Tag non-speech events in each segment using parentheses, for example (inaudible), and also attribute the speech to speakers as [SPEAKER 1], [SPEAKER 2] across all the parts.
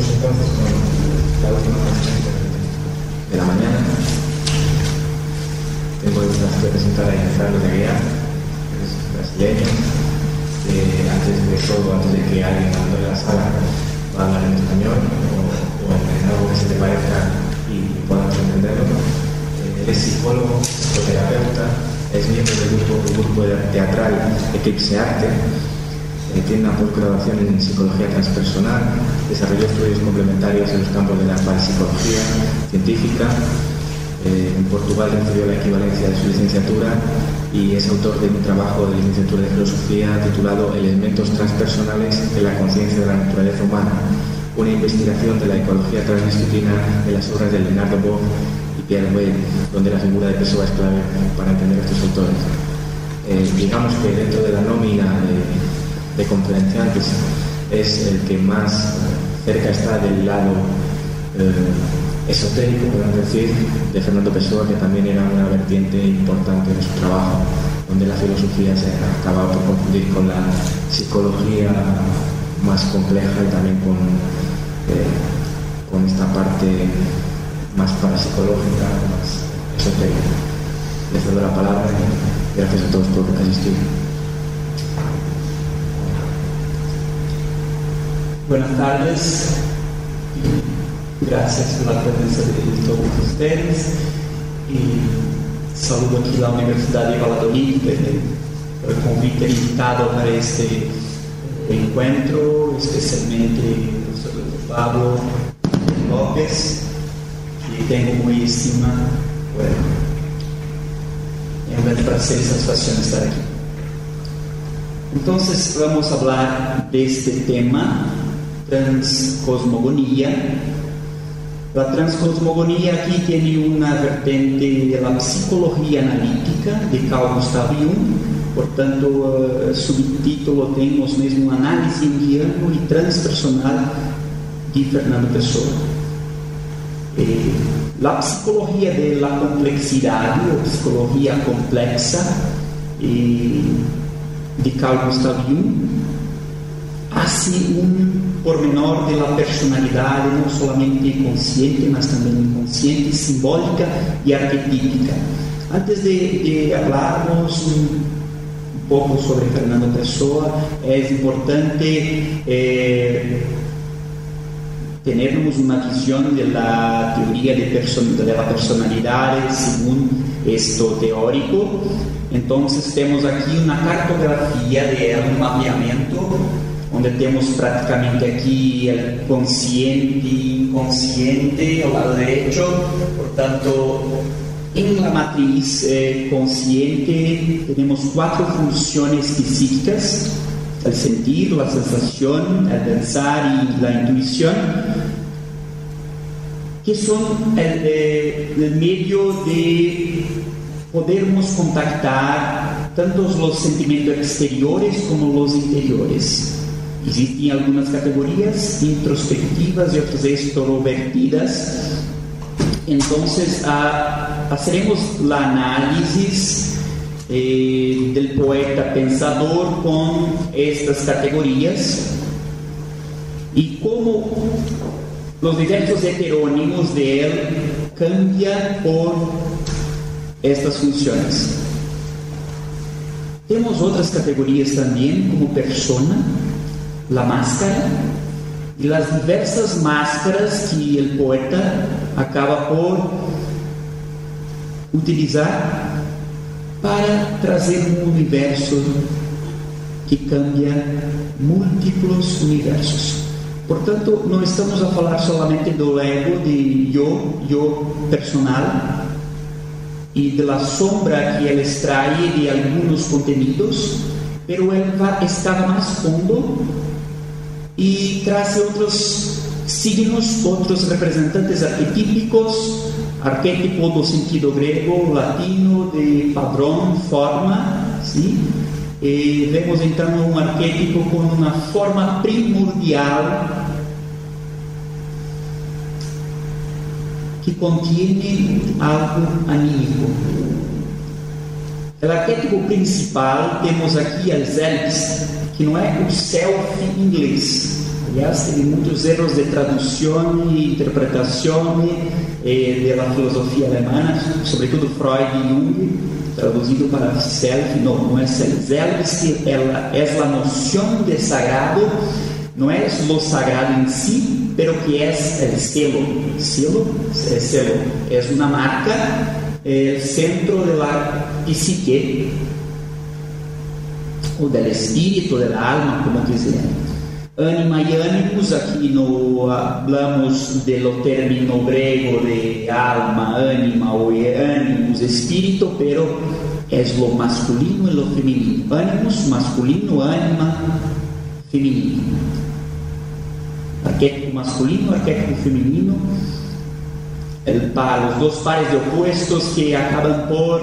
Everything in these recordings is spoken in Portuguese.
[SPEAKER 1] Entonces con la última de la mañana. Tengo el placer de presentar a Fernando de que es brasileño. Eh, antes de todo, antes de que alguien abandone la sala, va a hablar en español o, o en algo que se te parezca y puedas entenderlo. Eh, él es psicólogo, psicoterapeuta, es miembro del grupo, del grupo teatral Eclipse Arte tiene una postgraduación en psicología transpersonal, desarrolló estudios complementarios en los campos de la parapsicología científica. Eh, en Portugal recibió la equivalencia de su licenciatura y es autor de un trabajo de licenciatura de filosofía titulado Elementos transpersonales en la conciencia de la naturaleza humana, una investigación de la ecología transdisciplina de las obras de Leonardo Boff y Pierre Weil, donde la figura de Pessoa es clave para entender a estos autores. Eh, digamos que dentro de la nómina de de conferenciantes es el que más cerca está del lado eh, esotérico, podemos decir, de Fernando Pessoa, que también era una vertiente importante de su trabajo, donde la filosofía se acababa por confundir con la psicología más compleja y también con, eh, con esta parte más parapsicológica, más esotérica. Les doy la palabra y gracias a todos por asistir.
[SPEAKER 2] Buenas tardes. Gracias por la presencia de todos ustedes. Y saludo aquí la Universidad de Valladolid por el convite invitado para este encuentro, especialmente el profesor Pablo López, que tengo muy estima. Bueno, es un placer y satisfacción estar aquí. Entonces vamos a hablar de este tema transcosmogonía. La transcosmogonía aquí tiene una vertente de la psicología analítica de Carl Gustav Jung, por tanto, uh, subtítulo tenemos mesmo análisis indiano y transpersonal de Fernando Pessoa. Eh, la psicología de la complexidad, o psicología complexa eh, de Carl Gustav Jung, hace un pormenor de la personalidad, no solamente consciente, mas también inconsciente, simbólica y arquetípica. Antes de, de hablarmos un poco sobre Fernando Pessoa, es importante eh, tenermos una visión de la teoría de, de la personalidad según esto teórico. Entonces tenemos aquí una cartografía de un mapeamiento onde temos praticamente aqui o consciente e inconsciente ao lado direito, portanto, em la matriz eh, consciente temos quatro funções psíquicas, o sentir, a sensação, o pensar e a intuição, que são eh, meio de podermos contactar tanto os sentimentos exteriores como os interiores. Existem algumas categorias introspectivas e outras extrovertidas. Então, ah, faremos a análise eh, do poeta pensador com estas categorias e como os diversos heterônimos dele cambiam por estas funções. Temos outras categorias também, como persona, la máscara y las diversas máscaras que el poeta acaba por utilizar para trazer um universo que cambia múltiplos universos. Portanto, não estamos a falar solamente do ego, de yo, yo personal, e da sombra que ele extrai de alguns contenidos, pero ele estava mais fundo e traz outros signos, outros representantes arquetípicos, arquétipo do sentido grego, latino, de padrão, forma, sim? E vemos então um arquétipo com uma forma primordial que contém algo anímico. O arquétipo principal temos aqui as selbst, que não é o self em inglês. Aliás, tem muitos erros de tradução e interpretação eh, da filosofia alemã, sobretudo Freud e Jung, traduzido para self, não, não é self. Ela é a noção de sagrado, não é o sagrado em si, pero que é o selo. Selo é selo, é uma marca el centro de la psique ou del espírito, del alma, como quiser. Anima e ânimos, aqui no hablamos do término grego de alma, ânima ou ânimos, espírito, pero es lo masculino e lo feminino. Ânimos, masculino, ânima, feminino. Arquétipo masculino, arquétipo feminino el par, os dois pares de opostos que acabam por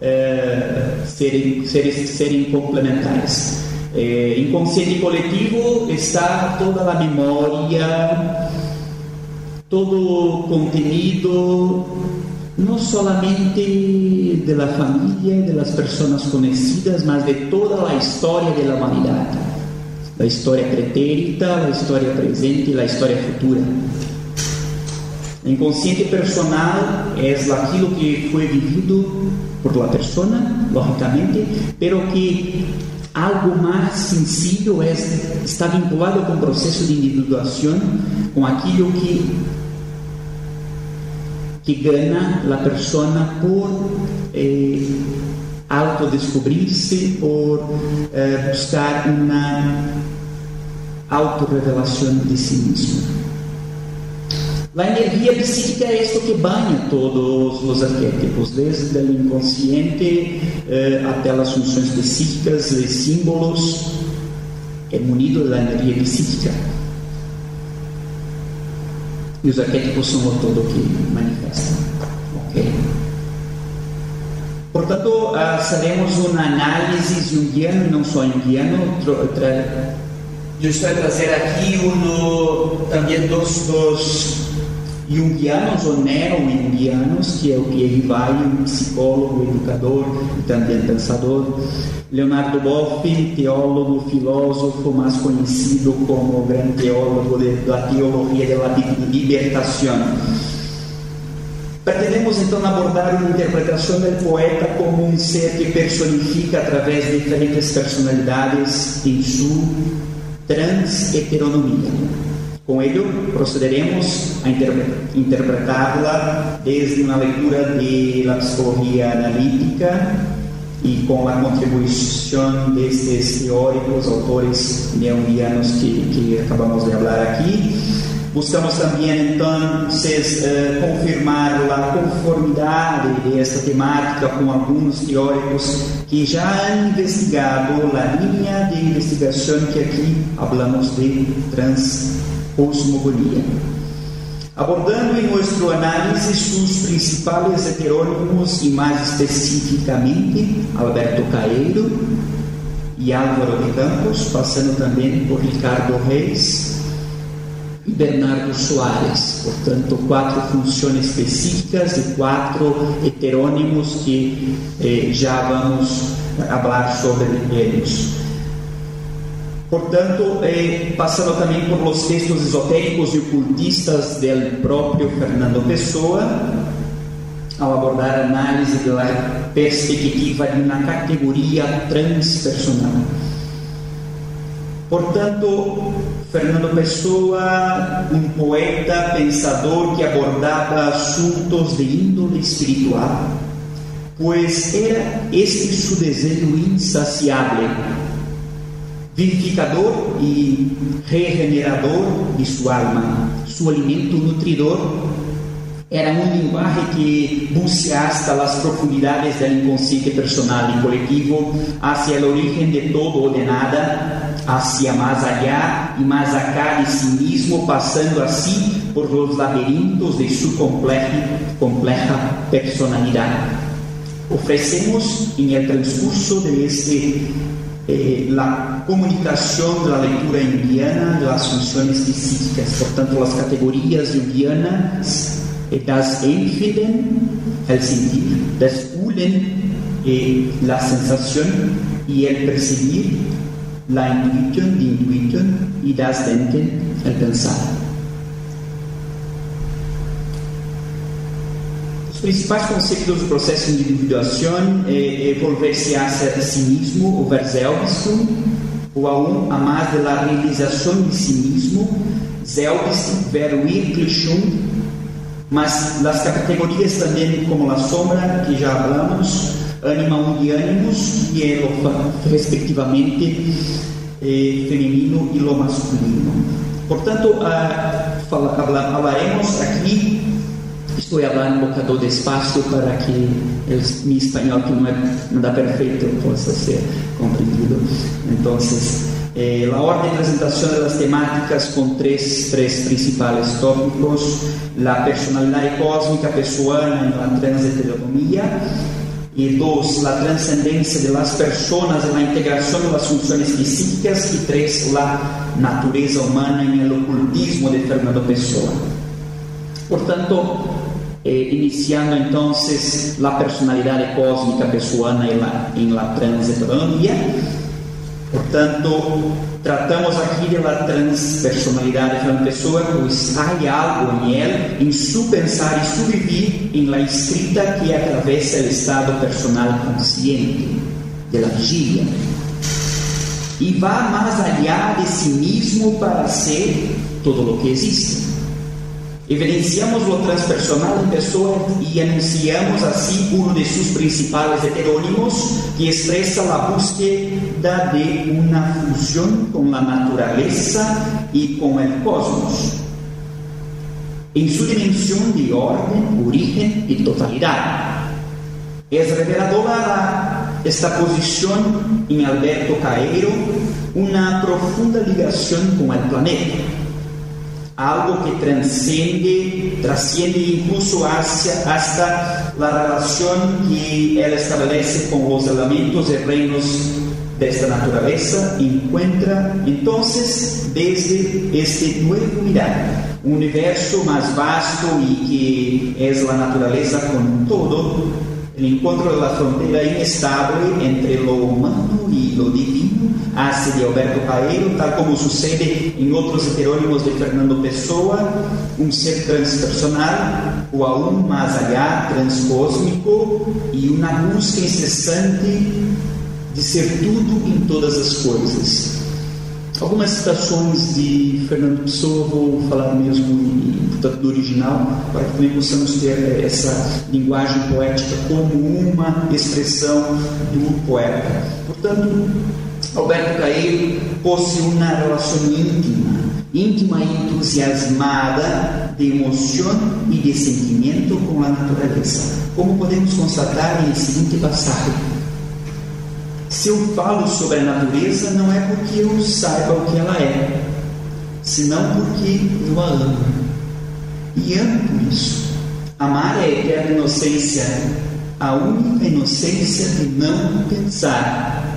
[SPEAKER 2] eh, serem, serem, complementares. Eh, inconsciente coletivo está toda a memória, todo contenido, não solamente de la família, de las personas conhecidas, mas de toda a história da humanidade. A história pretérita, a história presente e a história futura. Inconsciente personal é aquilo que foi vivido por la persona, lógicamente, pero que algo mais sensível é, está vinculado com o processo de individuação, com aquilo que que ganha a persona por eh, autodescobrir-se, por eh, buscar uma autorrevelação de si mesmo. A energia psíquica é isto que banha todos os arquétipos, desde o inconsciente eh, as funções psíquicas e símbolos, é munido da energia psíquica. E os arquétipos são o todo que manifestam. Ok? Portanto, faremos uma análise junguiana, não só junguiano, eu estou a trazer aqui um, também dos, dos junguianos ou neo-junguianos, que é o que vai um psicólogo, educador também pensador. Leonardo Boff, teólogo, filósofo, mais conhecido como o grande teólogo da teologia da libertação. Pretendemos então abordar uma interpretação do poeta como um ser que personifica através de diferentes personalidades em sua trans-heteronomia com ele, procederemos a interpretá-la desde uma leitura de la psicologia analítica e com a contribuição destes teóricos, autores neonianos que, que acabamos de falar aqui. Buscamos também, então, eh, confirmar a conformidade desta temática com alguns teóricos que já han investigado a linha de investigação que aqui falamos de trans cosmogonia. Abordando em nosso análise seus principais heterônimos e mais especificamente Alberto Caeiro e Álvaro de Campos, passando também por Ricardo Reis e Bernardo Soares. Portanto, quatro funções específicas e quatro heterônimos que eh, vamos falar sobre eles. Portanto, eh, passando também por los textos esotéricos e ocultistas do próprio Fernando Pessoa, ao abordar a análise da perspectiva de uma categoria transpersonal. Portanto, Fernando Pessoa, um poeta, pensador que abordava assuntos de índole espiritual, pois era este seu desejo insaciável vivificador e regenerador de sua alma, seu alimento nutridor. Era um linguagem que busca as profundidades do inconsciente personal e coletivo, hacia o origen de todo ou de nada, hacia mais allá e mais acá de si mesmo, passando assim por los laberintos de sua compleja, compleja personalidade. Oferecemos, em el transcurso de este eh, la comunicación de la lectura indiana de las funciones psíquicas, por tanto las categorías jungianas, das Empfinden, el sentir, das Ulen, eh, la sensación y el percibir, la intuición de intuición y das denken el pensar. Os principais conceitos do processo de individuação é, é volver-se a si mesmo, o Verselbistum, o aún a mais da realização de si mesmo, Selbst, Verwirklichung, mas as categorias também como a sombra, que já falamos, anima e ânimos, e é respectivamente eh, feminino e lo masculino. Portanto, ah, fala, falaremos aqui Estou falando um bocado despacio para que o meu espanhol, que não é nada perfeito, possa ser compreendido. Então, eh, ordem de apresentação das temáticas com três, três principais tópicos: a personalidade cósmica pessoana na transheteronomia, e dois, a transcendência das pessoas na integração das funções psíquicas, e três, a natureza humana em el ocultismo de Fernando Pessoa. Portanto, eh, iniciando entonces la personalidad cósmica peruana en la, en la transheteronomía. Portanto, tratamos aqui de la transpersonalidade de uma pessoa, pois há algo em ela, em su pensar e su vivir, em la escrita que atravessa o estado personal consciente de la vigília. E vai mais allá de si mesmo para ser todo o que existe. Evidenciamos lo transpersonal en persona y anunciamos así uno de sus principales heterónimos que expresa la búsqueda de una fusión con la naturaleza y con el cosmos, en su dimensión de orden, origen y totalidad. Es reveladora esta posición en Alberto Caeiro una profunda ligación con el planeta algo que transcende, trasciende incluso hacia, hasta la relación que él establece con los elementos y reinos de esta naturaleza, encuentra entonces desde este nuevo mirar, un universo más vasto y que es la naturaleza con todo, el encuentro de la frontera inestable entre lo humano y lo divino hace de Alberto Paeiro, tal como sucede em outros heterônimos de Fernando Pessoa, um ser transpersonal, ou aún mais allá, transcósmico, e uma busca incessante de ser tudo em todas as coisas. Algumas citações de Fernando Pessoa, vou falar mesmo portanto, do original, para que também possamos ter eh, essa linguagem poética como uma expressão do poeta. Portanto, Alberto Caeiro possui uma relação íntima, íntima e entusiasmada de emoção e de sentimento com a natureza, como podemos constatar em seguinte passagem. Se eu falo sobre a natureza, não é porque eu saiba o que ela é, senão porque eu a amo. E amo por isso. Amar é a inocência, a única inocência de não pensar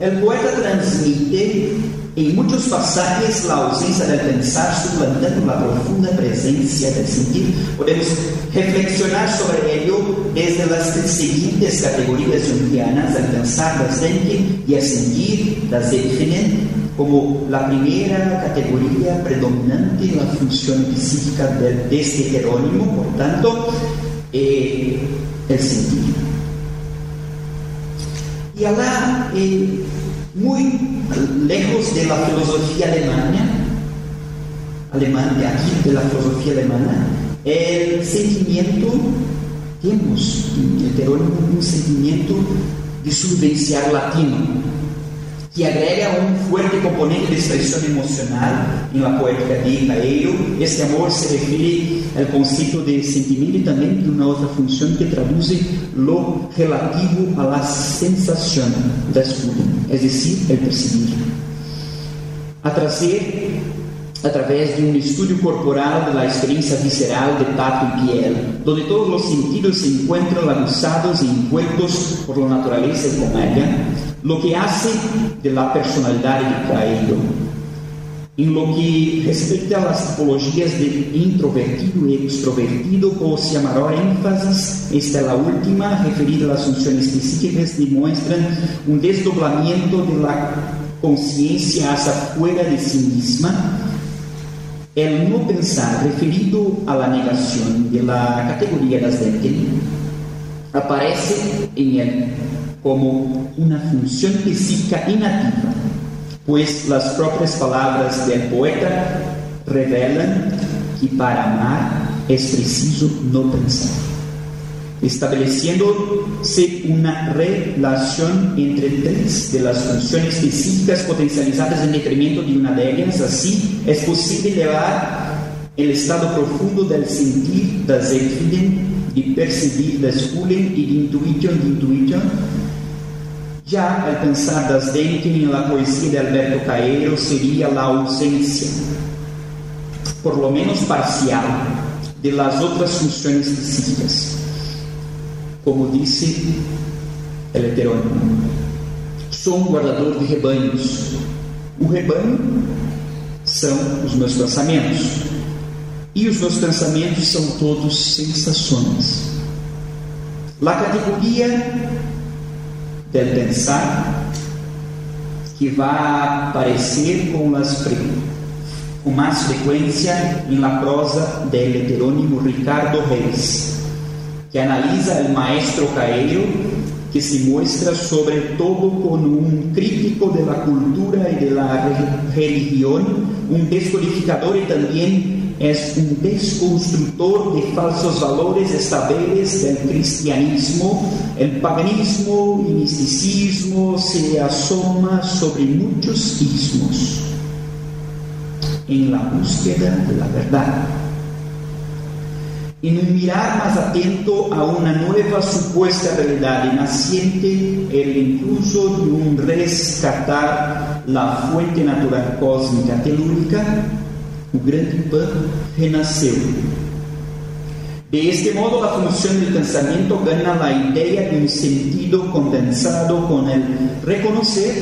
[SPEAKER 2] El poeta transmite en muchos pasajes la ausencia del pensar suplantando la profunda presencia del sentir. Podemos reflexionar sobre ello desde las siguientes categorías jungianas, el pensar, das denken y el sentir, das definen, como la primera categoría predominante en la función psíquica de, este Jerónimo, por tanto, eh, el sentir. Y allá, eh, muy lejos de la filosofía alemana, alemana, aquí de la filosofía alemana, el sentimiento, tenemos en el perónimo un sentimiento de subvenciar latino, que agrega um forte componente de expressão emocional em la poética de Caeiro. Este amor se refere ao conceito de sentimento e também de uma outra função que traduz lo relativo a la sensação da escuta, é decir, o perceber. A trazer através de um estudo corporal da experiência visceral de tato e piel, onde todos os sentidos se encontram aguzados e envueltos por la natureza e com ela, lo que hace de la personalidad de Caído. En lo que respecta a las tipologías de introvertido y extrovertido, se llamará énfasis, esta es la última, referida a las funciones psíquicas, demuestran un desdoblamiento de la conciencia hacia fuera de sí misma. El no pensar, referido a la negación de la categoría das Denken, aparece en él como una función psíquica inativa pois as próprias palavras do poeta revelam que para amar é preciso não pensar, estabelecendo-se uma relação entre três de las funções específicas potencializadas em detrimento de uma delas. Assim, é possível levar o estado profundo del sentir, das Empfinden, de perceber, das Fühlen e de Intuition, de Intuition, Já al pensar das Denken en la poesía de Alberto Caeiro sería la ausencia, por lo menos parcial, de las otras funciones específicas. Como dice el heterónimo, sou um guardador de rebanhos. O rebanho são os meus pensamentos. E os meus pensamentos são todos sensações. La categoria del pensar que vai aparecer com, las, com mais frequência em la prosa del heterônimo Ricardo Reis, que analisa o maestro Caeiro, que se muestra sobre todo como um crítico de la cultura e de la religião, um descodificador e também es un desconstructor de falsos valores estables del cristianismo. El paganismo y misticismo se asoma sobre muchos ismos en la búsqueda de la verdad. En un mirar más atento a una nueva supuesta realidad naciente, el incluso de un rescatar la fuente natural cósmica telúrica, o grande pan. De este modo, la función del pensamiento gana la idea de un sentido condensado con el reconocer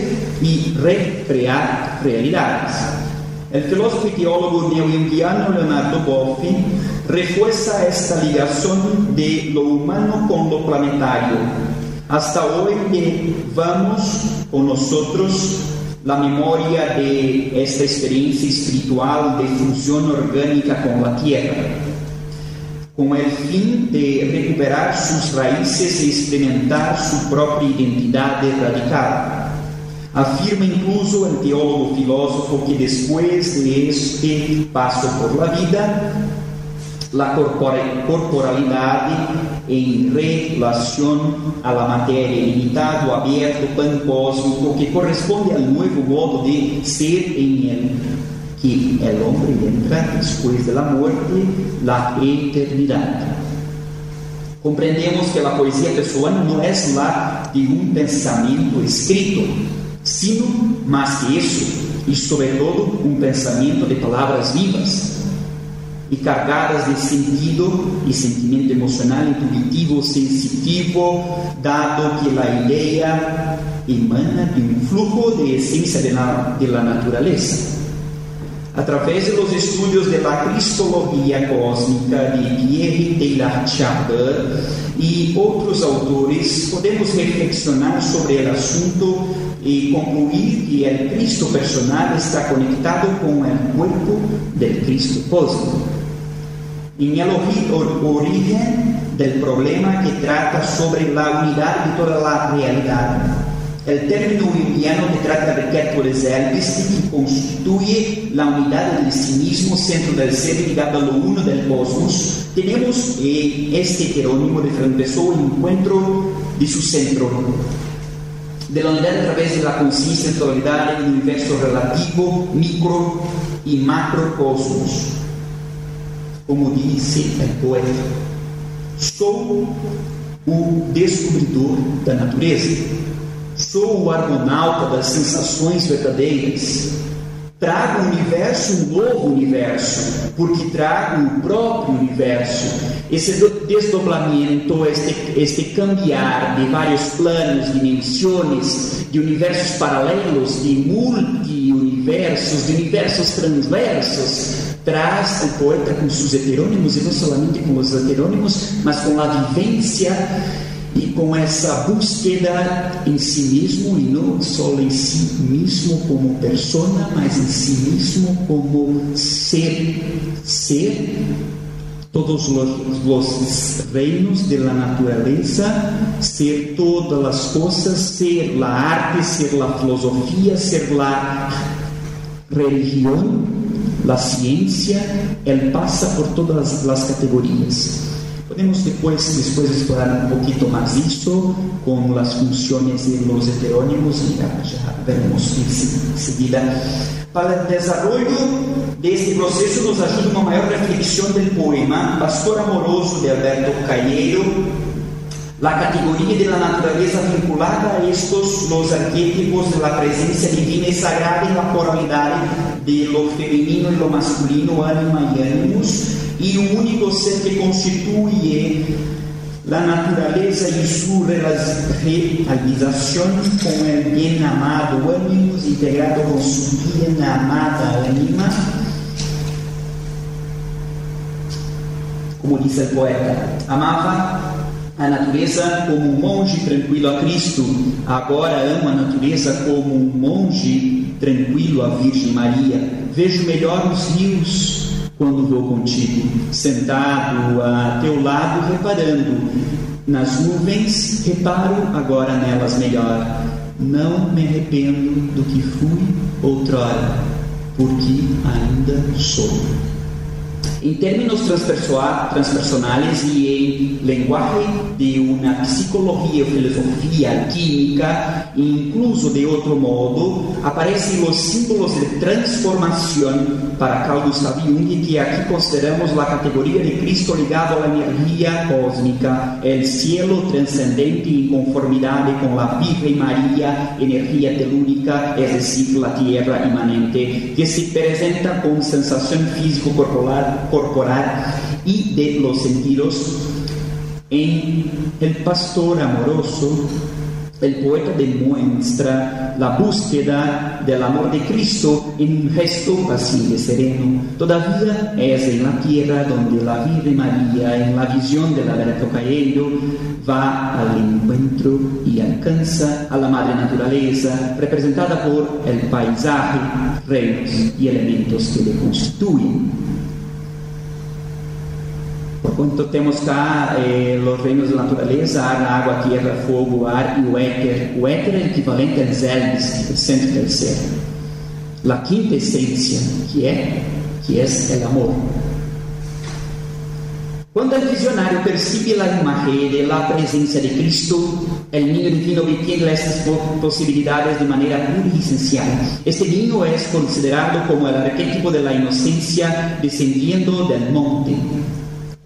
[SPEAKER 2] y recrear realidades. El filósofo y teólogo neoyungiano Leonardo Boffin refuerza esta ligación de lo humano con lo planetario. Hasta hoy llevamos con nosotros la memoria de esta experiencia espiritual de función orgánica con la tierra, con el fin de recuperar sus raíces y experimentar su propia identidad radical. Afirma incluso el teólogo filósofo que después de este paso por la vida, la corporalidade em relação à matéria limitado, aberto, pan-cósmico, que corresponde ao novo modo de ser em ele, que o homem entra depois da morte, a eternidade. Compreendemos que a poesia pessoana não é lá de um pensamento escrito, sino mais que isso, e sobretudo um pensamento de palavras vivas e cargadas de sentido e sentimento emocional, intuitivo, sensitivo, dado que a ideia emana de um flujo de essência de la, de la natureza. Através dos estudos da cristologia cósmica de Pierre Teilhard Chardin e outros autores, podemos reflexionar sobre o assunto e concluir que o Cristo personal está conectado com o corpo do Cristo cósmico en el origen del problema que trata sobre la unidad de toda la realidad. El término junguiano que trata de Kepler Elvis, que constituye la unidad del sí mismo, centro del ser ligado a lo uno del cosmos, tenemos eh, este heterónimo de Fernando Pessoa, el encuentro de su centro, de la unidad a través de la conciencia en totalidad del universo relativo, micro y macrocosmos como disse o poeta, sou o descobridor da natureza, sou o argonauta das sensações verdadeiras. Trago um universo, um novo universo, porque trago o próprio universo. Esse desdobramento, este, este cambiar de vários planos, dimensões, de universos paralelos, de multi-universos universos, de universos transversos, traz o poeta com seus heterônimos, e não somente com os heterônimos, mas com a vivência e com essa búsqueda em si mesmo, e não só em si mesmo como persona, mas em si mesmo como ser, ser todos os, os reinos da natureza, ser todas as coisas, ser a arte, ser a filosofia, ser a religião, a ciência, ele passa por todas as categorias. Podemos depois, depois explorar um pouquinho mais isso com as funções de los heterônimos e já, já veremos em seguida. Para o desenvolvimento deste processo nos ajuda uma maior reflexão do poema Pastor Amoroso de Alberto Calheiro, La categoria de la naturaleza vinculada a estos los arquetipos de la presencia divina y sagrada en la pluralidad de lo femenino y lo masculino, ánima y ánimos, y un único ser que constituye la naturaleza y su realización con el bien amado ánimos, integrado con su bien amada ánima. Como dice el poeta, amaba a natureza como um monge tranquilo a Cristo, agora ama a natureza como um monge tranquilo a Virgem Maria. Vejo melhor os rios quando vou contigo, sentado a teu lado, reparando. Nas nuvens, reparo agora nelas melhor. Não me arrependo do que fui outrora, porque ainda sou. Em termos transpersonais e em linguagem de uma psicologia, filosofia, química, incluso de outro modo, aparecem os símbolos de transformação para Carl Gustav Jung, que aqui consideramos a categoria de Cristo ligado à energia cósmica, o cielo transcendente em conformidade com a Virgem Maria, energia telúrica, é decir, a Terra imanente, que se apresenta com sensação físico-corporal corporal y de los sentidos. En El Pastor Amoroso, el poeta demuestra la búsqueda del amor de Cristo en un gesto paciente sereno. Todavía es en la tierra donde la Virgen María, en la visión del Alberto Caello, va al encuentro y alcanza a la madre naturaleza, representada por el paisaje, reinos y elementos que le constituyen. Quando temos cá eh, os reinos da natureza, ar, água, terra, fogo, ar e o éter. O éter é equivalente a Zelbis, o centro terceiro. A quinta essência, que é, que é o amor. Quando o visionário percebe a imagem de la presença de Cristo, o niño divino obtiene estas possibilidades de maneira pura e essencial. Este niño é considerado como o arquetipo de la inocencia descendiendo del monte.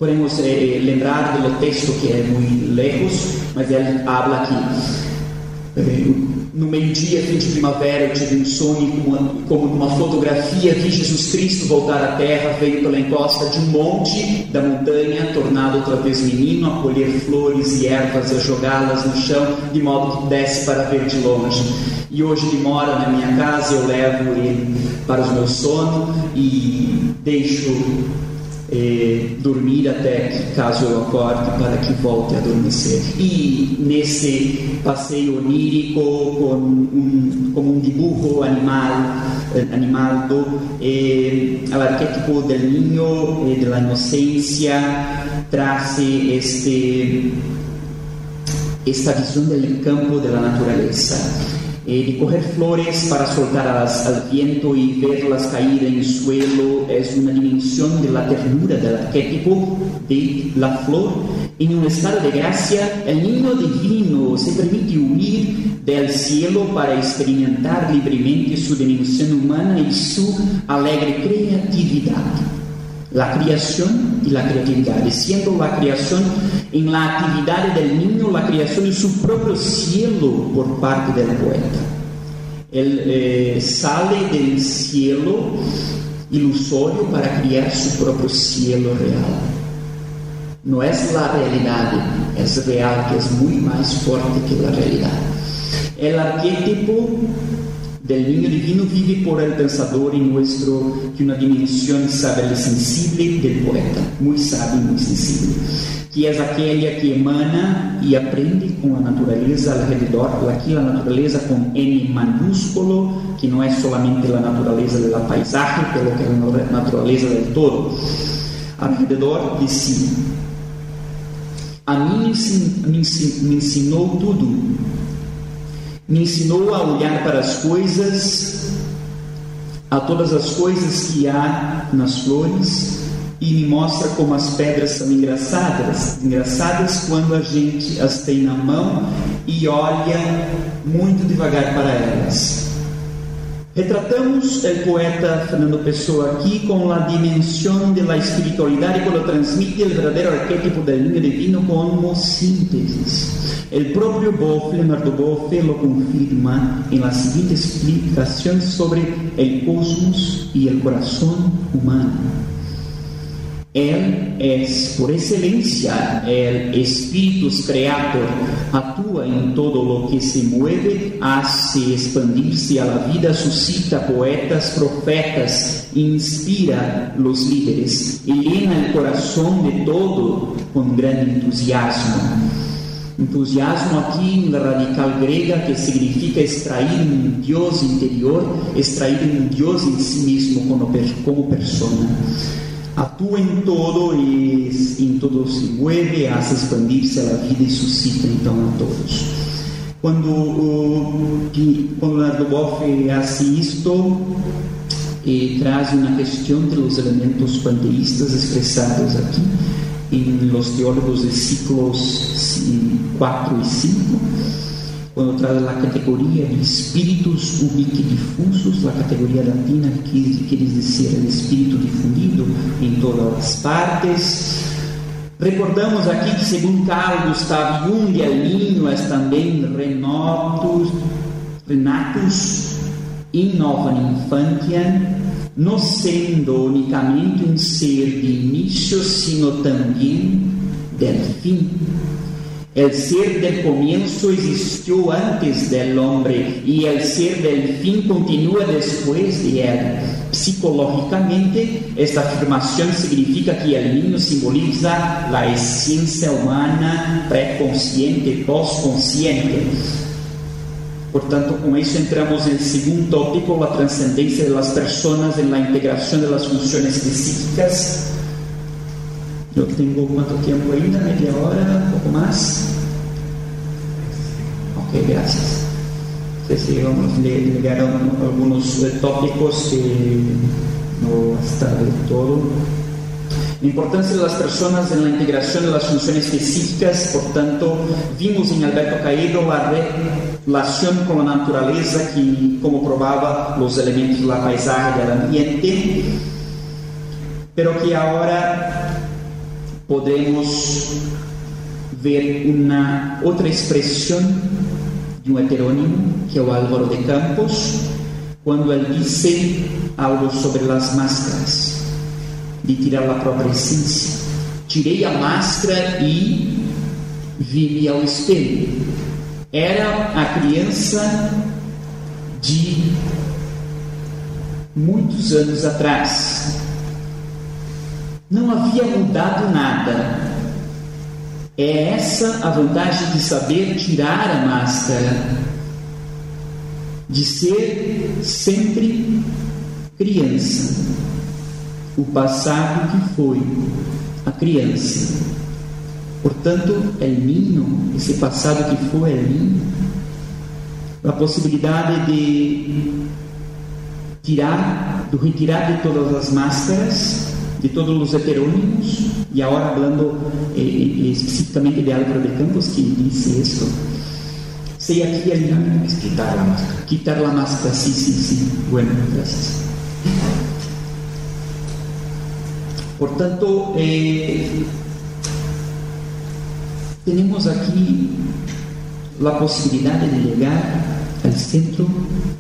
[SPEAKER 2] Podemos eh, lembrar do texto que é muito lejos, mas ele habla aqui. Eh, no meio-dia, fim de primavera, eu tive um sonho como, como numa fotografia vi Jesus Cristo voltar à terra, veio pela encosta de um monte da montanha, tornado outra vez menino, a colher flores e ervas, a jogá-las no chão, de modo que pudesse para ver de longe. E hoje ele mora na minha casa, eu levo ele para o meu sono e deixo eh, dormir até que, caso eu acorde, para que volte a adormecer. E nesse passeio onírico, com um, como um dibujo animal, eh, animado, eh, o arquetipo do niño, eh, da inocência, traz este, esta visão do campo da natureza eh, de coger flores para soltarlas al viento y verlas caer en el suelo es una dimensión de la ternura del arquetipo de la flor. En un estado de gracia, el niño divino se permite huir del cielo para experimentar libremente su dimensión humana y su alegre creatividad la creación y la creatividad, siendo la creación en la actividad del niño, la creación en su propio cielo por parte del poeta. Él eh, sale del cielo ilusorio para crear su propio cielo real. No es la realidad, es real, que es muy más fuerte que la realidad. El arquetipo del niño divino vive por el pensador y nuestro que una dimensión sabia y sensible del poeta, muy sabio y muy sensible, que es aquella que emana y aprende con la naturaleza alrededor, aquí la naturaleza con N minúsculo, que no es solamente la naturaleza de la paisaje, pero que es la naturaleza del todo, alrededor de sí. A mim me ensinou tudo, me ensinou a olhar para as coisas, a todas as coisas que há nas flores e me mostra como as pedras são engraçadas, engraçadas quando a gente as tem na mão e olha muito devagar para elas. Retratamos o poeta Fernando Pessoa aqui com a dimensão da espiritualidade quando transmite o verdadeiro arquétipo del niño divino como síntesis. El propio Boff, Leonardo Boff, lo confirma en la siguiente explicación sobre el cosmos y el corazón humano. Él es por excelencia el espíritu creador, actúa en todo lo que se mueve, hace expandirse a vida, suscita poetas, profetas, inspira los líderes y llena el corazón de todo con gran entusiasmo. Entusiasmo aqui na radical grega que significa extrair um Deus interior, extrair um Deus em si mesmo como, como persona. Atua em todo e em todo se mueve, hace expandir-se a vida e suscita então a todos. Quando, quando Leonardo Boff isto, eh, traz uma questão dos elementos panteístas expressados aqui em los teólogos de ciclos 4 e 5, quando traz a categoria de espíritos ubiquidifusos, a categoria latina que quer dizer o espírito difundido em todas as partes. Recordamos aqui que, segundo Carl Gustav Jung, el niño é também renotus, renatus in nova infantia, no sendo únicamente un ser de inicio, sino también del fin. El ser del comienzo existió antes del hombre y el ser del fin continúa después de él. Psicológicamente, esta afirmación significa que el niño simboliza la esencia humana preconsciente, postconsciente Portanto, com isso entramos no segundo tópico, a transcendência das pessoas em la integração das funções Eu tenho quanto tempo ainda? Media hora? Um pouco mais? Ok, graças. Sí, vamos llegaron algunos tópicos que no está del todo. La importancia de las personas en la integración de las funciones específicas, por tanto, vimos en Alberto Caído la relación con la naturaleza que, como probaba los elementos de la paisaje del ambiente, pero que ahora podemos ver una otra expresión de un heterónimo, que es Álvaro de Campos, cuando él dice algo sobre las máscaras de tirar a própria essência. Tirei a máscara e vi-me ao espelho. Era a criança de muitos anos atrás. Não havia mudado nada. É essa a vantagem de saber tirar a máscara, de ser sempre criança o passado que foi a criança. Portanto, é ninho, esse passado que foi é ninho, a possibilidade de tirar, de retirar de todas as máscaras, de todos os heterônimos, e agora falando eh, eh, especificamente de Álvaro de Campos, que disse isso. Sei aqui ali.
[SPEAKER 1] Quitar a máscara.
[SPEAKER 2] Quitar a máscara, sim, sim, sim. Bueno, graças. Portanto, eh, tenemos aquí la posibilidad de llegar al centro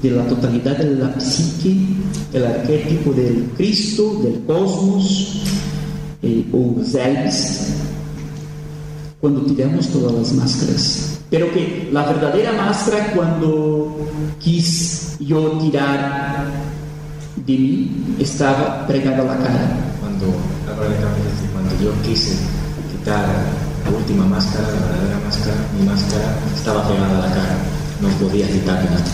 [SPEAKER 2] de la totalidad de la psique, el arquetipo del Cristo, del cosmos, eh, o cuando tiramos todas las máscaras. Pero que la verdadera máscara cuando quis yo tirar de mí estaba pregada a la cara.
[SPEAKER 1] Cuando, cuando yo quise quitar la última máscara, la verdadera máscara, mi máscara estaba pegada a la cara, no podía quitar nada.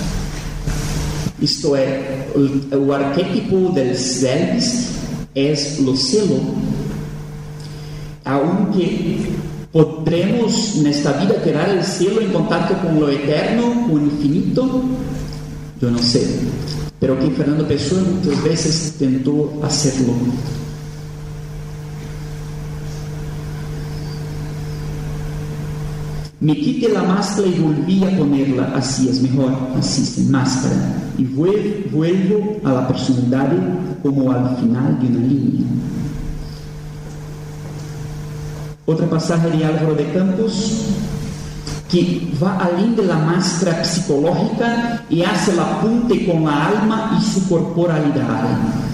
[SPEAKER 2] Isto é, o, arquétipo del Selbst é o selo, aunque podremos nesta vida quedar el cielo en contacto con lo eterno, con lo infinito, yo no sé, pero que Fernando Pessoa muitas veces tentou hacerlo. Me quite la máscara y volví a ponerla, así es mejor, así sin máscara, y vuelvo a la personalidad como al final de una línea. Otra pasaje de Álvaro de Campos que va além da máscara psicológica e hace la punte com a alma e sua corporalidade.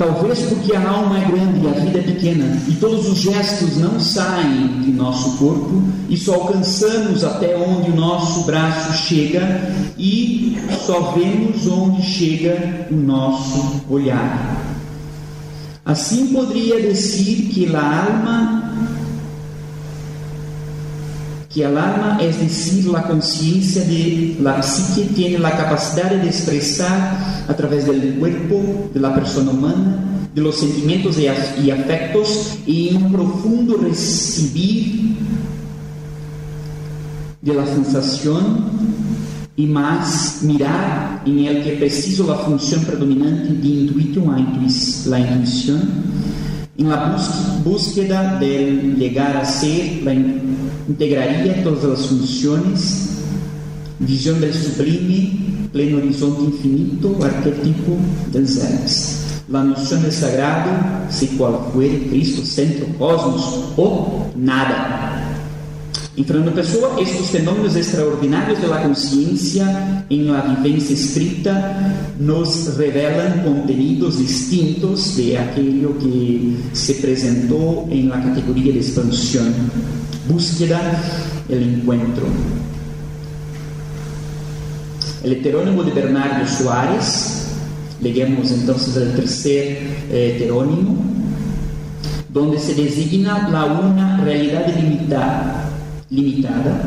[SPEAKER 2] Talvez porque a alma é grande e a vida é pequena e todos os gestos não saem de nosso corpo e só alcançamos até onde o nosso braço chega e só vemos onde chega o nosso olhar. Assim poderia dizer que a alma que el alma, es decir, la conciencia de la psique, tiene la capacidad de expresar a través del cuerpo de la persona humana, de los sentimientos y afectos, y un profundo recibir de la sensación y más mirar en el que preciso la función predominante de intuición, la intuición, en la búsqueda de llegar a ser la integraria todas as funções, visão do sublime, pleno horizonte infinito, arquetipo Zeus. La noção de sagrado, se qual fuere Cristo, centro, cosmos ou nada. Em Fernando Pessoa, estes fenômenos extraordinários da consciência em la vivência escrita nos revelam contenidos distintos de aquilo que se apresentou em la categoria de expansão búsqueda, el encuentro. El heterónimo de Bernardo Soares, leemos entonces el tercer eh, heterónimo, donde se designa la una realidad limitada, limitada,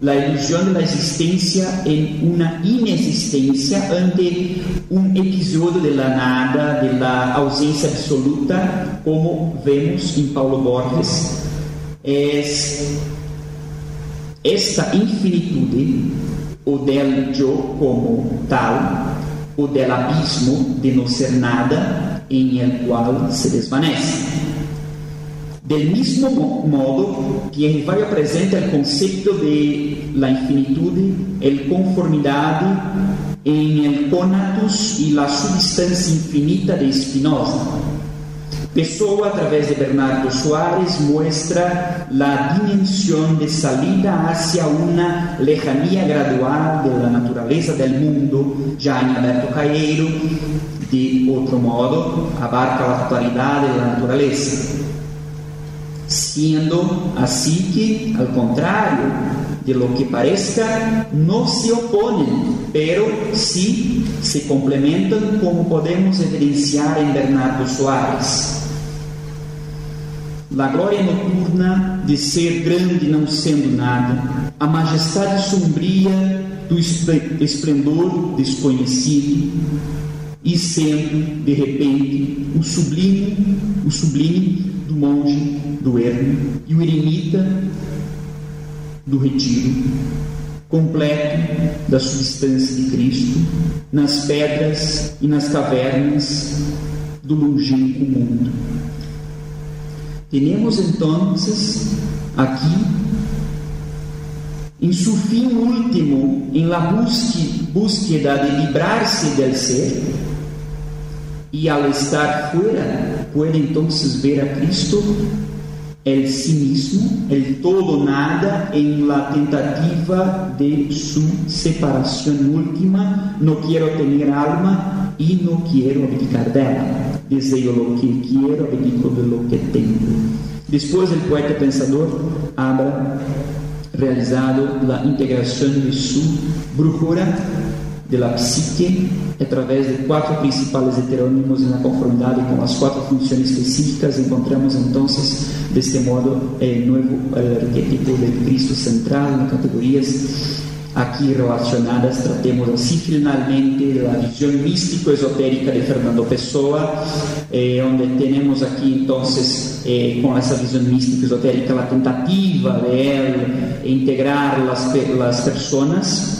[SPEAKER 2] la ilusión de la existencia en una inexistencia ante un episodio de la nada, de la ausencia absoluta, como vemos en Paulo Borges es esta infinitude, o del yo como tal, o del abismo de no ser nada en el cual se desvanece. Del mismo modo que Rivaio apresenta o conceito de la infinitude, el conformidade en el conatus e la substância infinita de Spinoza Pessoa, através de Bernardo Soares, muestra la dimensión de salida hacia una lejanía gradual de la naturaleza del mundo, ya en Alberto Caeiro, de otro modo, abarca la totalidad de la naturaleza. Siendo así que, al contrario de lo que parezca, no se oponen, pero sí se complementan como podemos evidenciar en Bernardo Soares. La glória noturna de ser grande não sendo nada, a majestade sombria do esplendor desconhecido, e sendo, de repente, o sublime, o sublime do monge do ermo e o eremita do retiro, completo da substância de Cristo, nas pedras e nas cavernas do longínquo mundo. Tenemos entonces aquí en su fin último, en la búsqueda de librarse del ser, y al estar fuera, puede entonces ver a Cristo, el sí mismo, el todo nada, en la tentativa de su separación última. No quiero tener alma y no quiero abdicar de ella. Desejo lo que quiero, abdico de lo que tengo. Después el poeta pensador habrá realizado la integración de su brújula de la psique a través de cuatro principales heterónimos en la conformidad y con las cuatro funciones específicas encontramos entonces de este modo el nuevo el arquetipo del Cristo central en categorías aqui relacionadas, tratemos assim finalmente da visão místico-esotérica de Fernando Pessoa, eh, onde temos aqui então, eh, com essa visão místico-esotérica, a tentativa de ele integrar as, as pessoas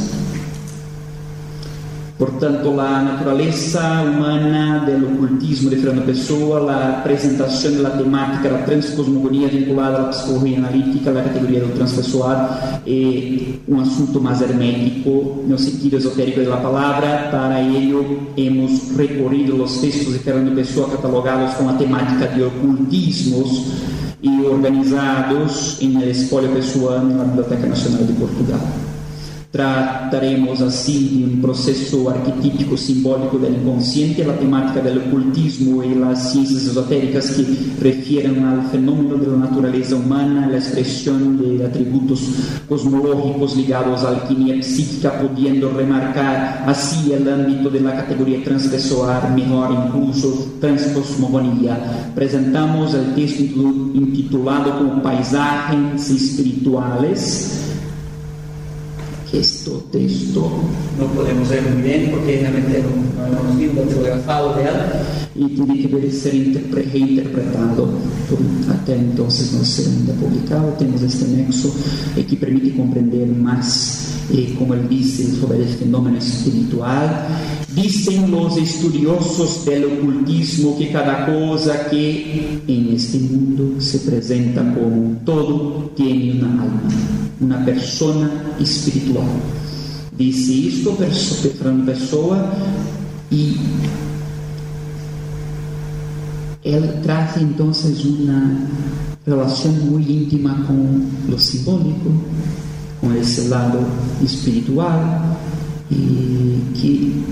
[SPEAKER 2] Portanto, la naturaleza humana del ocultismo de Fernando Pessoa, la presentación de la temática, la transcosmogonía vinculada a la psicología analítica, la categoría del transpessoal, é um assunto mais hermético no sentido esotérico da palavra. Para ello, hemos recorrido os textos de Fernando Pessoa catalogados com a temática de ocultismos e organizados em Espólio Pessoano na Biblioteca Nacional de Portugal. Trataremos assim de um processo arquetípico simbólico do inconsciente, a temática do ocultismo e as ciências esotéricas que refieren ao fenômeno da natureza humana, a expressão de atributos cosmológicos ligados à alquimia psíquica, podendo remarcar assim o âmbito da categoria transpessoal, melhor incluso transcosmogonia. Apresentamos o texto intitulado como Paisagens Espirituales este texto não podemos ver muito bem porque realmente não, não hemos visto autografado dela e teria que ser reinterpretado por, até então não ser ainda publicado. Temos este nexo. Eh, que permite compreender mais eh, como ele disse sobre o fenômeno espiritual dizem os estudiosos do ocultismo que cada coisa que em este mundo se apresenta como um todo tem uma alma una persona espiritual. Dice isto Fernando Pessoa e ele traz então uma relação muito íntima com o simbólico, com esse lado espiritual e que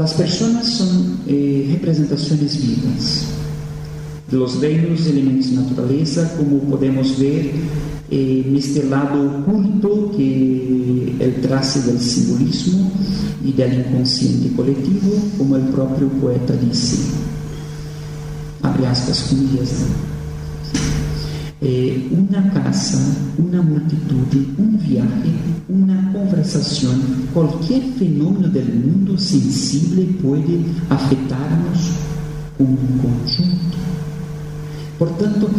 [SPEAKER 2] as pessoas são eh, representações vivas dos reinos elementos de natureza, como podemos ver eh, neste lado oculto que ele traz do simbolismo e do inconsciente coletivo, como o próprio poeta disse. Abre aspas, comillas. Eh, uma casa, uma multitude, um viagem, uma conversação, qualquer fenômeno do mundo sensível pode afetar-nos como um conjunto. Portanto,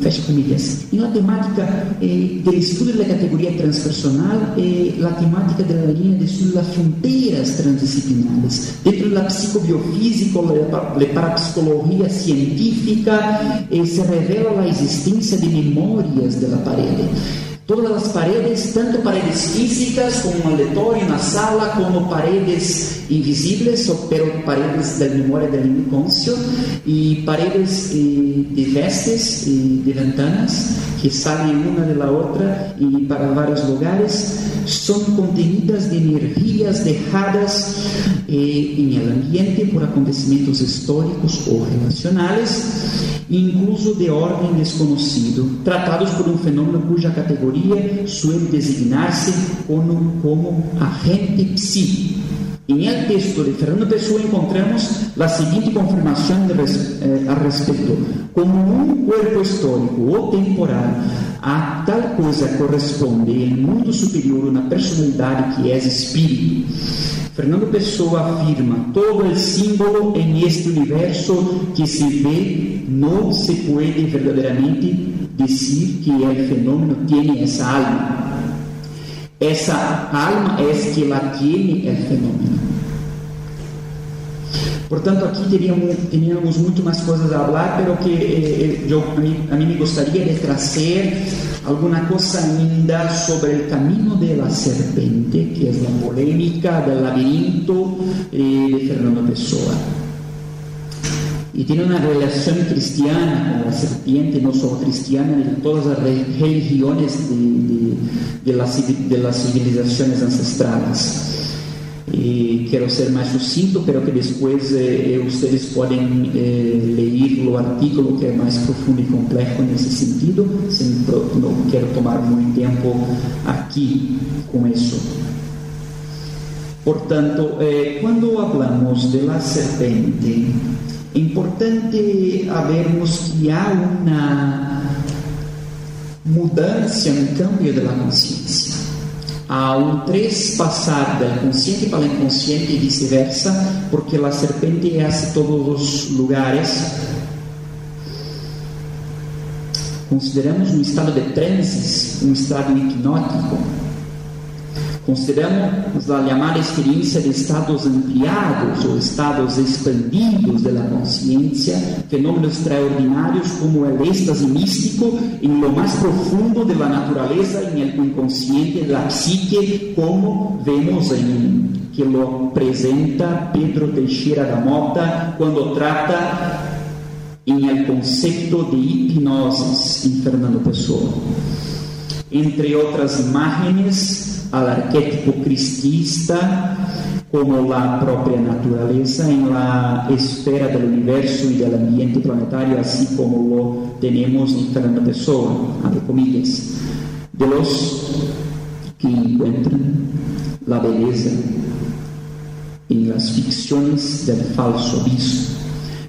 [SPEAKER 2] fecha comillas. En la temática eh, del estudio de la categoría transpersonal, eh, la temática de la línea de estudio de las fronteras transdisciplinares. Dentro de la psicobiofísica, la parapsicología científica, eh, se revela la existencia de memorias de la pared. Todas as paredes, tanto paredes físicas como um auditório na sala, como paredes invisíveis, pero paredes da memória do inconsciente e paredes eh, de vestes e de ventanas que saem uma da outra e para vários lugares, são contenidas de energias deixadas eh, em el ambiente por acontecimentos históricos ou relacionais incluso de ordem desconhecido, tratados por um fenômeno cuja categoria suele designarse como, como agente psíquico. Em el texto de Fernando Pessoa encontramos a seguinte confirmação eh, a respeito: como um corpo histórico ou temporal, a tal coisa corresponde em mundo superior uma personalidade que é espírito. Fernando Pessoa afirma: todo o símbolo em este universo que se vê não se pode verdadeiramente dizer que o fenômeno tem essa alma. Essa alma é que la tiene el fenômeno. Portanto, aqui teríamos, teríamos muito mais coisas a falar, pero que eh, eu, a, mim, a mim me gostaria de trazer alguma coisa ainda sobre o caminho da serpente, que é a polêmica do labirinto eh, de Fernando Pessoa. Y tiene una relación cristiana con la serpiente, no solo cristiana, de todas las religiones de, de, de, las, de las civilizaciones ancestrales. E quero ser mais sucinto, pero que depois eh, vocês podem eh, ler o artigo que é mais profundo e complexo nesse sentido. Não quero tomar muito tempo aqui com isso. Portanto, eh, quando falamos de la serpente, importante vermos que há uma mudança, um cambio da consciência. Há um trespassar do consciente para o inconsciente e vice-versa, porque a serpente hace todos os lugares. Consideramos um estado de transes, um estado hipnótico Consideramos a chamada experiência de estados ampliados ou estados expandidos da consciência, fenômenos extraordinários como o êxtase místico em lo mais profundo da natureza, em el inconsciente da psique, como vemos em que lo apresenta Pedro Teixeira da Mota quando trata em el conceito de hipnose em Fernando Pessoa. Entre outras imagens, al arquetipo cristista como la propia naturaleza en la esfera del universo y del ambiente planetario, así como lo tenemos en Fernando Pessoa, abre comillas, de los que encuentran la belleza en las ficciones del falso visto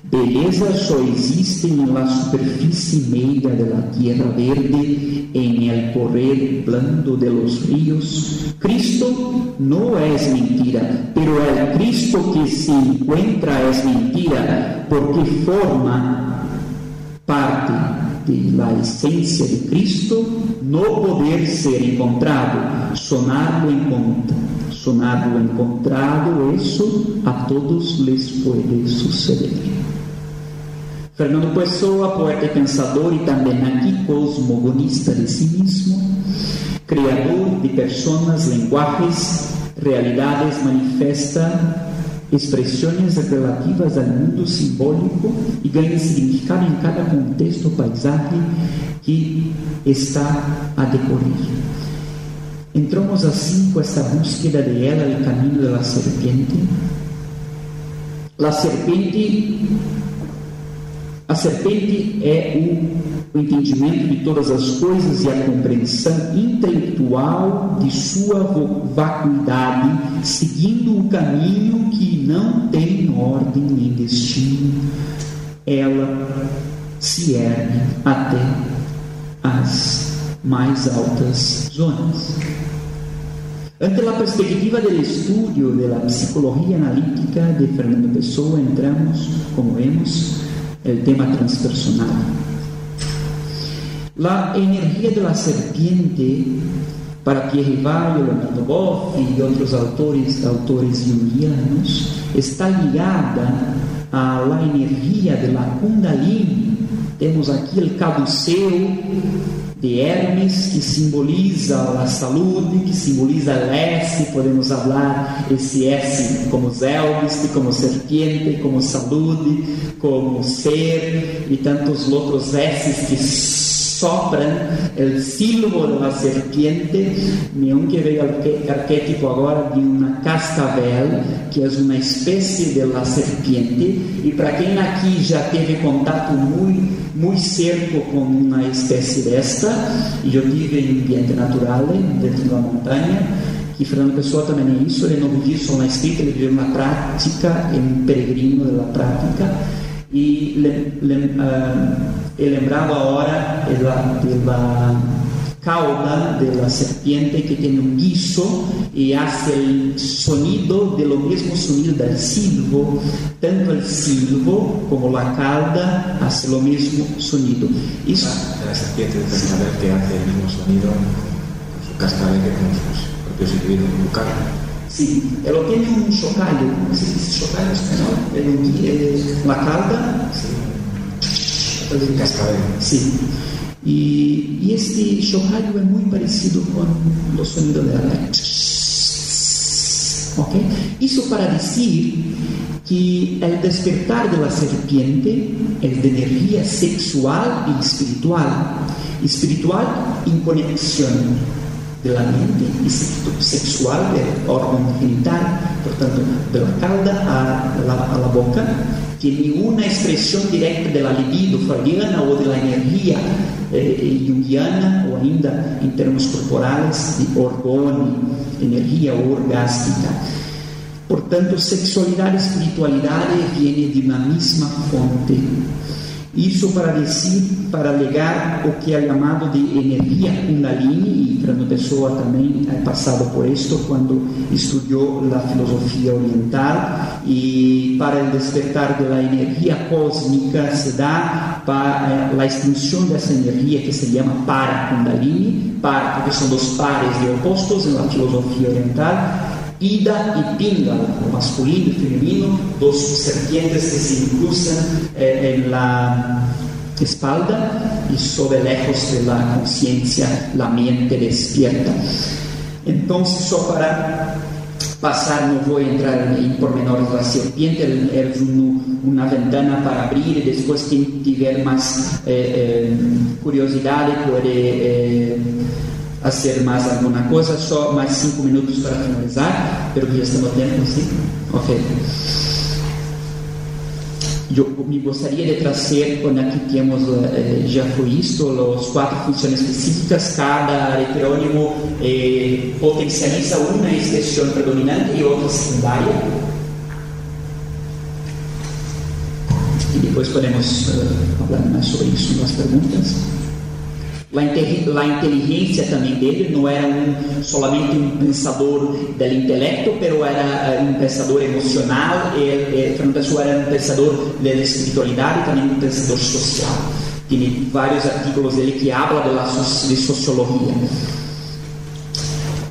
[SPEAKER 2] Beleza só existe na superfície meia da terra verde, em el correr blando de los ríos. Cristo não é mentira, pero el Cristo que se encuentra é mentira, porque forma parte de la essência de Cristo, no poder ser encontrado, sonado encontrado sonado encontrado, isso a todos lhes pode suceder. Fernando Pessoa, poeta e pensador e também aqui cosmogonista de si mesmo, criador de personas, lenguajes, realidades, manifesta expressões relativas ao mundo simbólico e ganha significado em cada contexto, paisagem que está a decorrer. Entramos assim com esta búsqueda de ela, o caminho da serpente. A serpente a serpente é o, o entendimento de todas as coisas e a compreensão intelectual de sua vacuidade, seguindo um caminho que não tem ordem nem destino. Ela se ergue até as mais altas zonas. Ante a perspectiva do estudo da psicologia analítica de Fernando Pessoa, entramos, como vemos, el tema transpersonal. La energía de la serpiente para Pierre Rivaio, Leonardo Boff e outros autores, autores junguianos, está ligada à la energia de la Kundalini. Temos aqui o caduceu de Hermes, que simboliza a saúde, que simboliza el S, podemos falar esse S como Zelbis, como serpiente, como saúde, como ser, e tantos outros S que sopran o silbo da serpiente, um que veio arquétipo agora de uma cascavel, que é uma espécie de la serpiente, e para quem aqui já teve contato muito, muito cerco com uma espécie desta, e eu tive em ambiente natural, dentro da montanha, que Fernando Pessoa também é isso, ele não vivia só na escrita, ele viveu na prática, é um peregrino da prática, e le, le, uh, lembrava agora da cauda de la serpiente que tem um guiso e hace o sonido de lo mesmo sonido del silbo, tanto el silbo como la cauda hace lo mesmo sonido.
[SPEAKER 1] Isso... La, la serpiente de cascabel que hace el mismo sonido con su cascabel que con.
[SPEAKER 2] Sí, ela tem um chocalho, não sei se esse chocalho é espanhol, é uma cauda.
[SPEAKER 1] Sim. Cascabel.
[SPEAKER 2] Sim. E, e este chocalho é muito parecido com o sonido dela. Ok? Isso para dizer que o despertar da serpiente é de energia sexual e espiritual. Espiritual em conexão de la mente y sexual del órgano genital, por tanto, de la calda a la, a la boca, tiene una expresión directa de la libido freudiana o de la energía eh, o ainda em termos corporais de orgone, energia orgástica. Portanto, sexualidade e espiritualidade vêm de uma mesma fonte. Isso para dizer, para alegar o que é chamado de energia Kundalini, e Fernando Pessoa também é passado por isto quando estudou a filosofia oriental, e para o despertar da energia cósmica se dá para a extinção dessa energia que se chama para Kundalini, para, porque são dos pares de opostos na filosofia oriental, Ida e Pingala, o masculino e feminino, dos serpientes que se incrustan eh, en la espalda y sobre lejos de la conciencia, la mente despierta. Entonces, só para pasar, não vou entrar em pormenores da serpiente, é uma ventana para abrir e depois quem tiver mais eh, eh, curiosidade pode eh, fazer mais alguma coisa, só mais cinco minutos para finalizar, pelo que já estamos tempo, sim? Ok. Eu me gostaria de trazer, quando aqui temos, eh, já foi isto, as quatro funções específicas, cada heterônimo eh, potencializa uma expressão predominante e outra secundária. E depois podemos uh, falar mais sobre isso nas perguntas. La, inteligência também dele não era um, solamente um pensador do intelecto, pero era eh, um pensador emocional, e, e era um pensador da espiritualidade e também um pensador social. Tem vários artigos dele que habla de, de sociologia.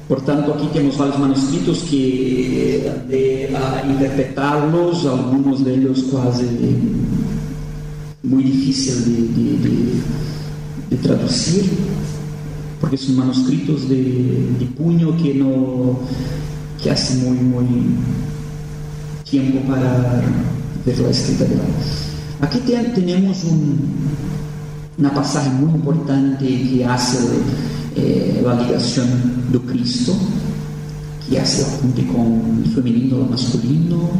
[SPEAKER 2] Portanto, aqui temos vários manuscritos que, de interpretá-los, alguns deles quase muito difícil de, de, de de traduzir, porque são manuscritos de, de punho que não que hace muito muito tempo para ver a escrita dela. Aqui tem, temos um, uma passagem muito importante que faz eh, a ligação do Cristo, que hace a ponte com o feminino e o masculino,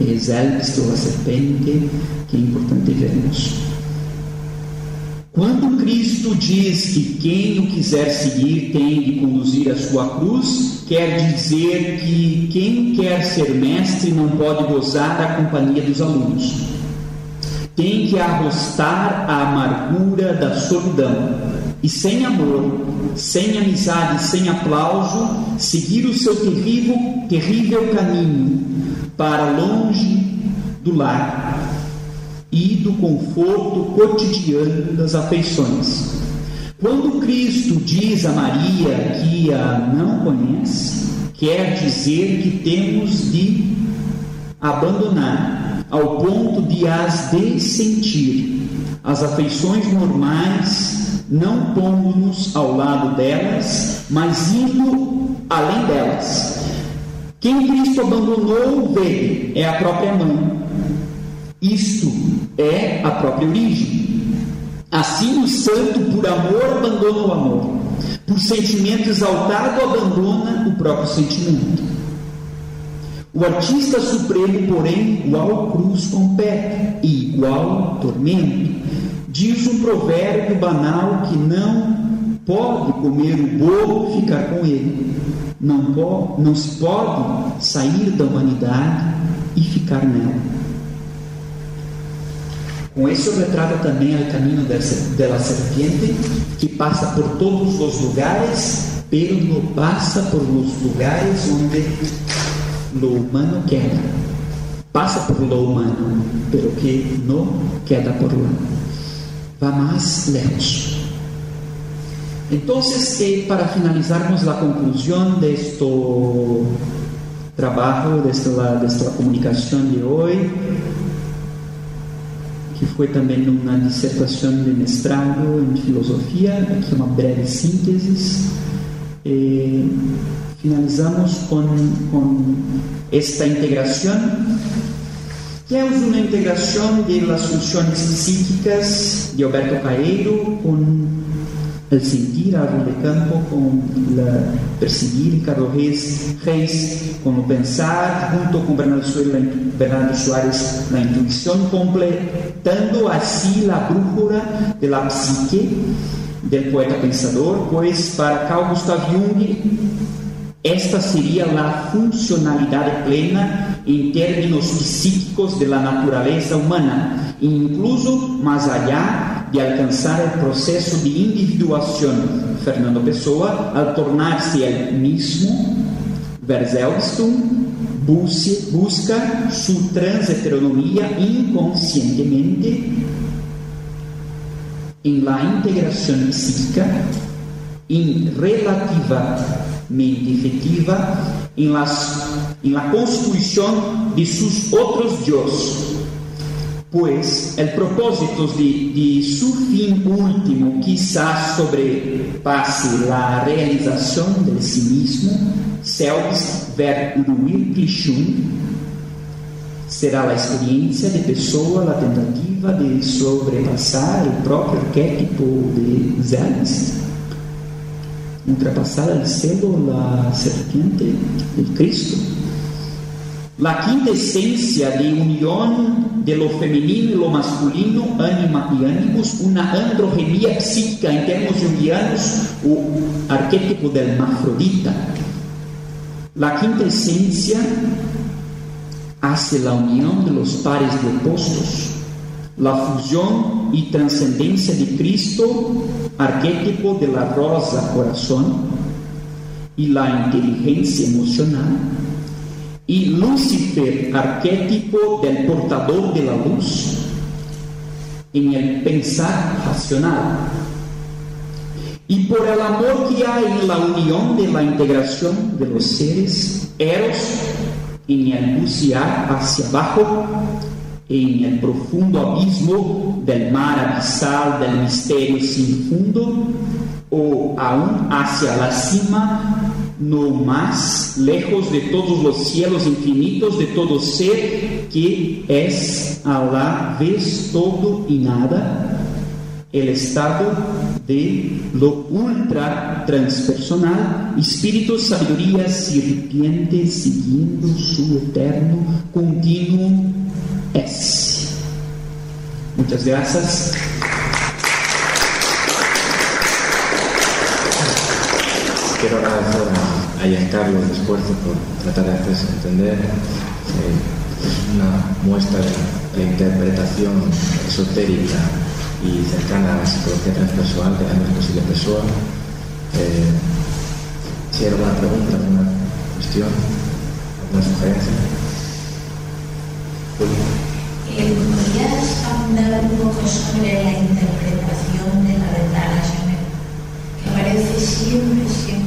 [SPEAKER 2] eh, Zelps, a serpente, que é importante vermos. Quando Cristo diz que quem o quiser seguir tem de conduzir a sua cruz, quer dizer que quem quer ser mestre não pode gozar da companhia dos alunos. Tem que arrostar a amargura da solidão e, sem amor, sem amizade, sem aplauso, seguir o seu terrível, terrível caminho para longe do lar e do conforto cotidiano das afeições. Quando Cristo diz a Maria que a não conhece, quer dizer que temos de abandonar ao ponto de as dessentir as afeições normais, não pondo-nos ao lado delas, mas indo além delas. Quem Cristo abandonou veio é a própria mãe. Isto é a própria origem. Assim, o santo, por amor, abandona o amor. Por sentimento exaltado, abandona o próprio sentimento. O artista supremo, porém, igual cruz compete e igual tormento. Diz um provérbio banal que não pode comer o bolo e ficar com ele. Não, pode, não se pode sair da humanidade e ficar nela. Com isso retrata também o caminho da serpiente que passa por todos os lugares, pero não passa por os lugares onde o humano queda. Passa por lo humano, pero que não queda por lá. Vai mais lejos. Então, eh, para finalizarmos a conclusão deste trabalho, desta, desta comunicação de hoje, foi também uma dissertação de mestrado em filosofia, aqui uma breve síntese. E finalizamos com, com esta integração, que é uma integração das funções psíquicas de Alberto Caeiro com el sentir algo de campo con la perseguir Ricardo Reis, Reis, con lo pensar junto con Bernardo Suárez, Bernardo Suárez la intuición, completando así la brújula de la psique del poeta pensador, pues para Carl Gustav Jung esta sería la funcionalidad plena en términos psíquicos de la naturaleza humana, incluso más allá de alcanzar el proceso de individuación. Fernando Pessoa, al tornarse el mismo, Verselbstum busca su transheteronomía inconscientemente en la integración psíquica, en relativa efectiva em las, en la constituição de sus otros dios. Pues el propósito de, de su fin último quizás sobrepase la realización de sí mismo, selbst verwirklichung, será a experiência de pessoa, a tentativa de sobrepassar o próprio arquétipo de Selbst ultrapassar el cielo la serpiente, el Cristo. La quinta esencia de unión de lo femenino y lo masculino, ánima y ánimos, una androgenía psíquica en términos junguianos, o arquetipo del mafrodita. La quinta esencia hace la unión de los pares de opostos la fusión y trascendencia de Cristo, arquetipo de la rosa corazón, y la inteligencia emocional, y Lucifer, arquetipo del portador de la luz, en el pensar racional. Y por el amor que hay en la unión de la integración de los seres, Eros, en el bucear hacia abajo, em el profundo abismo del mar abisal del misterio sin fundo o aún hacia la cima no más lejos de todos los cielos infinitos de todo ser que es a la vez todo y nada el estado de lo ultra transpersonal, espíritu, sabiduría, serpiente, siguiendo su eterno, continuo S. Muchas gracias.
[SPEAKER 1] Quiero agradecer a Giancarlo el esfuerzo por tratar de hacerse entender. Eh, es una muestra de la interpretación esotérica y cercana a la psicología transpersonal de la Posible Pessoa. Eh, si hay alguna pregunta, alguna cuestión, alguna sugerencia.
[SPEAKER 3] ¿Podrías abundar un poco sobre la interpretación de la ventana que aparece siempre, siempre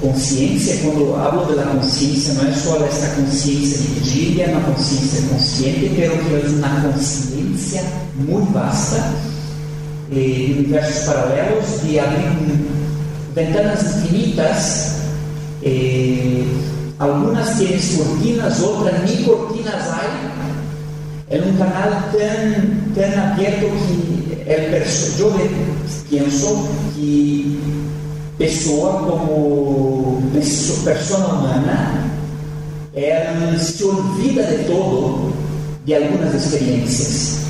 [SPEAKER 2] consciência, quando hablo de la consciência, não é só esta consciência vigília, uma consciência consciente, pero que é uma consciência muito vasta, eh, universos paralelos, de abrir ventanas infinitas, eh, algunas tienen cortinas, outras ni cortinas hay. É um canal tão, tão aberto que eu penso que pessoa como persona humana, ela se olvida de todo de algumas experiências.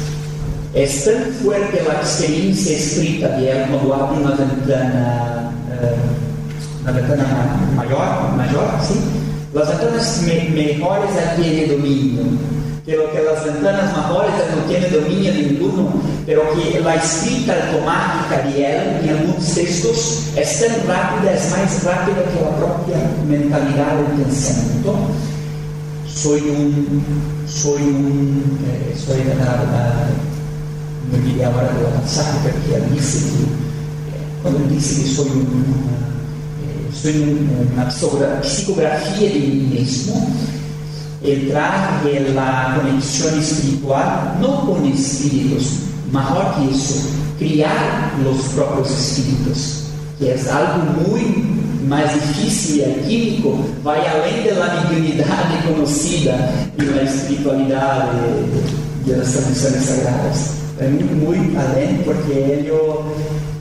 [SPEAKER 2] É tão forte a experiência escrita de quando abre uma ventana, uma ventana maior, maior, sim. As ventanas me melhores tem domínio pero que las ventanas mejores no tienen dominio ninguno, pero que la escrita automática de él en algunos textos es tan rápida, es más rápida que la propia mentalidad del pensamiento. Soy un, soy un, eh, soy de la, diría ahora de la porque él dice que, eh, cuando dice que soy un, eh, soy una psicografía de mí mismo, entrar en la conexión espiritual, no con espíritus, mejor que eso, criar los propios espíritus, que es algo muy más difícil y alquímico, vai além da mediunidade (laughs) conhecida e da espiritualidade das tradições sagradas. É muito além, porque ele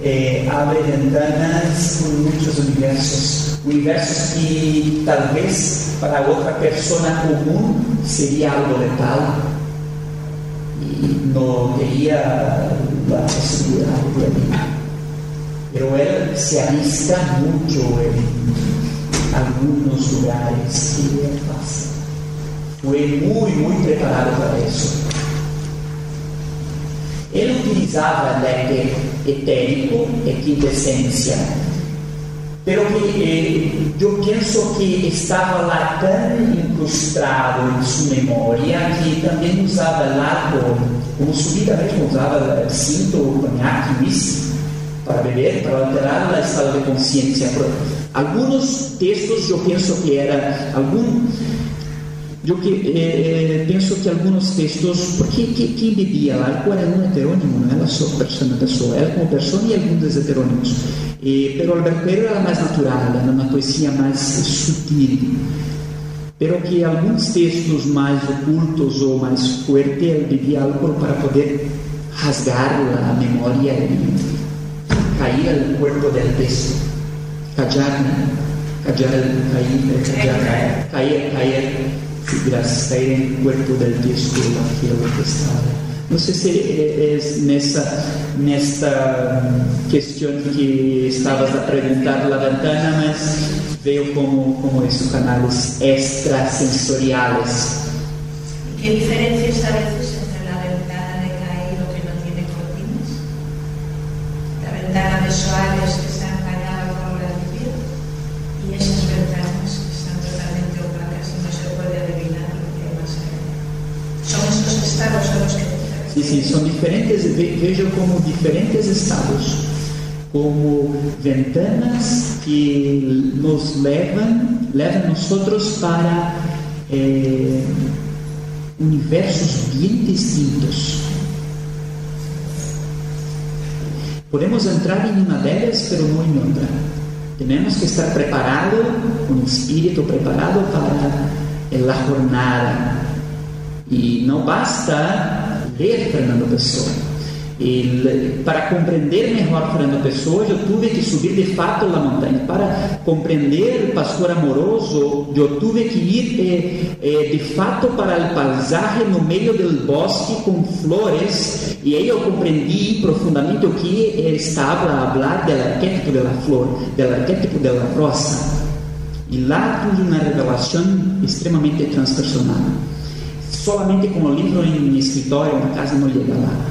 [SPEAKER 2] eh, abre ventanas com muitos universos. Universos que talvez para outra pessoa comum seria algo letal e não teria a possibilidade de ali. Pero él se arrisca mucho en algunos lugares que él pasa. Fue muy, muy preparado para eso. Ele utilizava leque etérico e quintessência, pero que eh, eu penso que estava lá tão incrustado em sua memória que também usava lá como subidamente usava cinto, conhaque, whisky para beber, para alterar o estado de consciência. Alguns textos eu penso que era algum eu que, eh, eh, penso que alguns textos, porque que, quem bebia lá era um heterônimo, não era só persona, pessoa, era como persona e alguns heterônimos. Eh, pero Alberto Pedro era mais natural, era uma poesia mais sutil. Pero que alguns textos mais ocultos ou mais fuertes, ele bebia álcool para poder rasgar a memória e caía el cuerpo del texto. Callar, ¿no? Callar, cair, callar, cair, cair, graças, cair en el cuerpo del texto aquilo que estava. Não sei se é nessa, nesta questão que estavas a perguntar na ventana, mas veio como, como isso, canais extrasensoriais.
[SPEAKER 3] Que diferença a veces entre a ventana de cair o que não tem cortinas? A ventana de Soares
[SPEAKER 2] Sim, sim, são diferentes, vejo como diferentes estados, como ventanas que nos levam, levam nós para eh, universos bem distintos. Podemos entrar em uma delas, pero não em outra. Temos que estar preparados, com o espírito preparado para a jornada. E não basta ler Fernando Pessoa. E para compreender melhor Fernando Pessoa, eu tive que subir de fato a montanha. Para compreender o pastor amoroso, eu tive que ir eh, eh, de fato para o paisaje no meio do bosque com flores. E aí eu compreendi profundamente o que estava a falar do arquétipo da flor, do arquétipo da rosa. E lá tive uma revelação extremamente transpersonal. Solamente com o livro em escritório, uma casa não chega lá.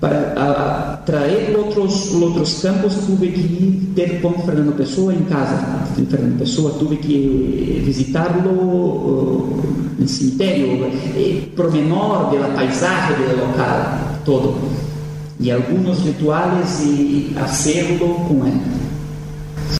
[SPEAKER 2] Para atrair outros outros campos tive que ter com Fernando Pessoa em casa. De Fernando Pessoa tive que visitá-lo uh, no cemitério eh, pormenor da paisagem do local todo. E alguns rituais e hacerlo com ele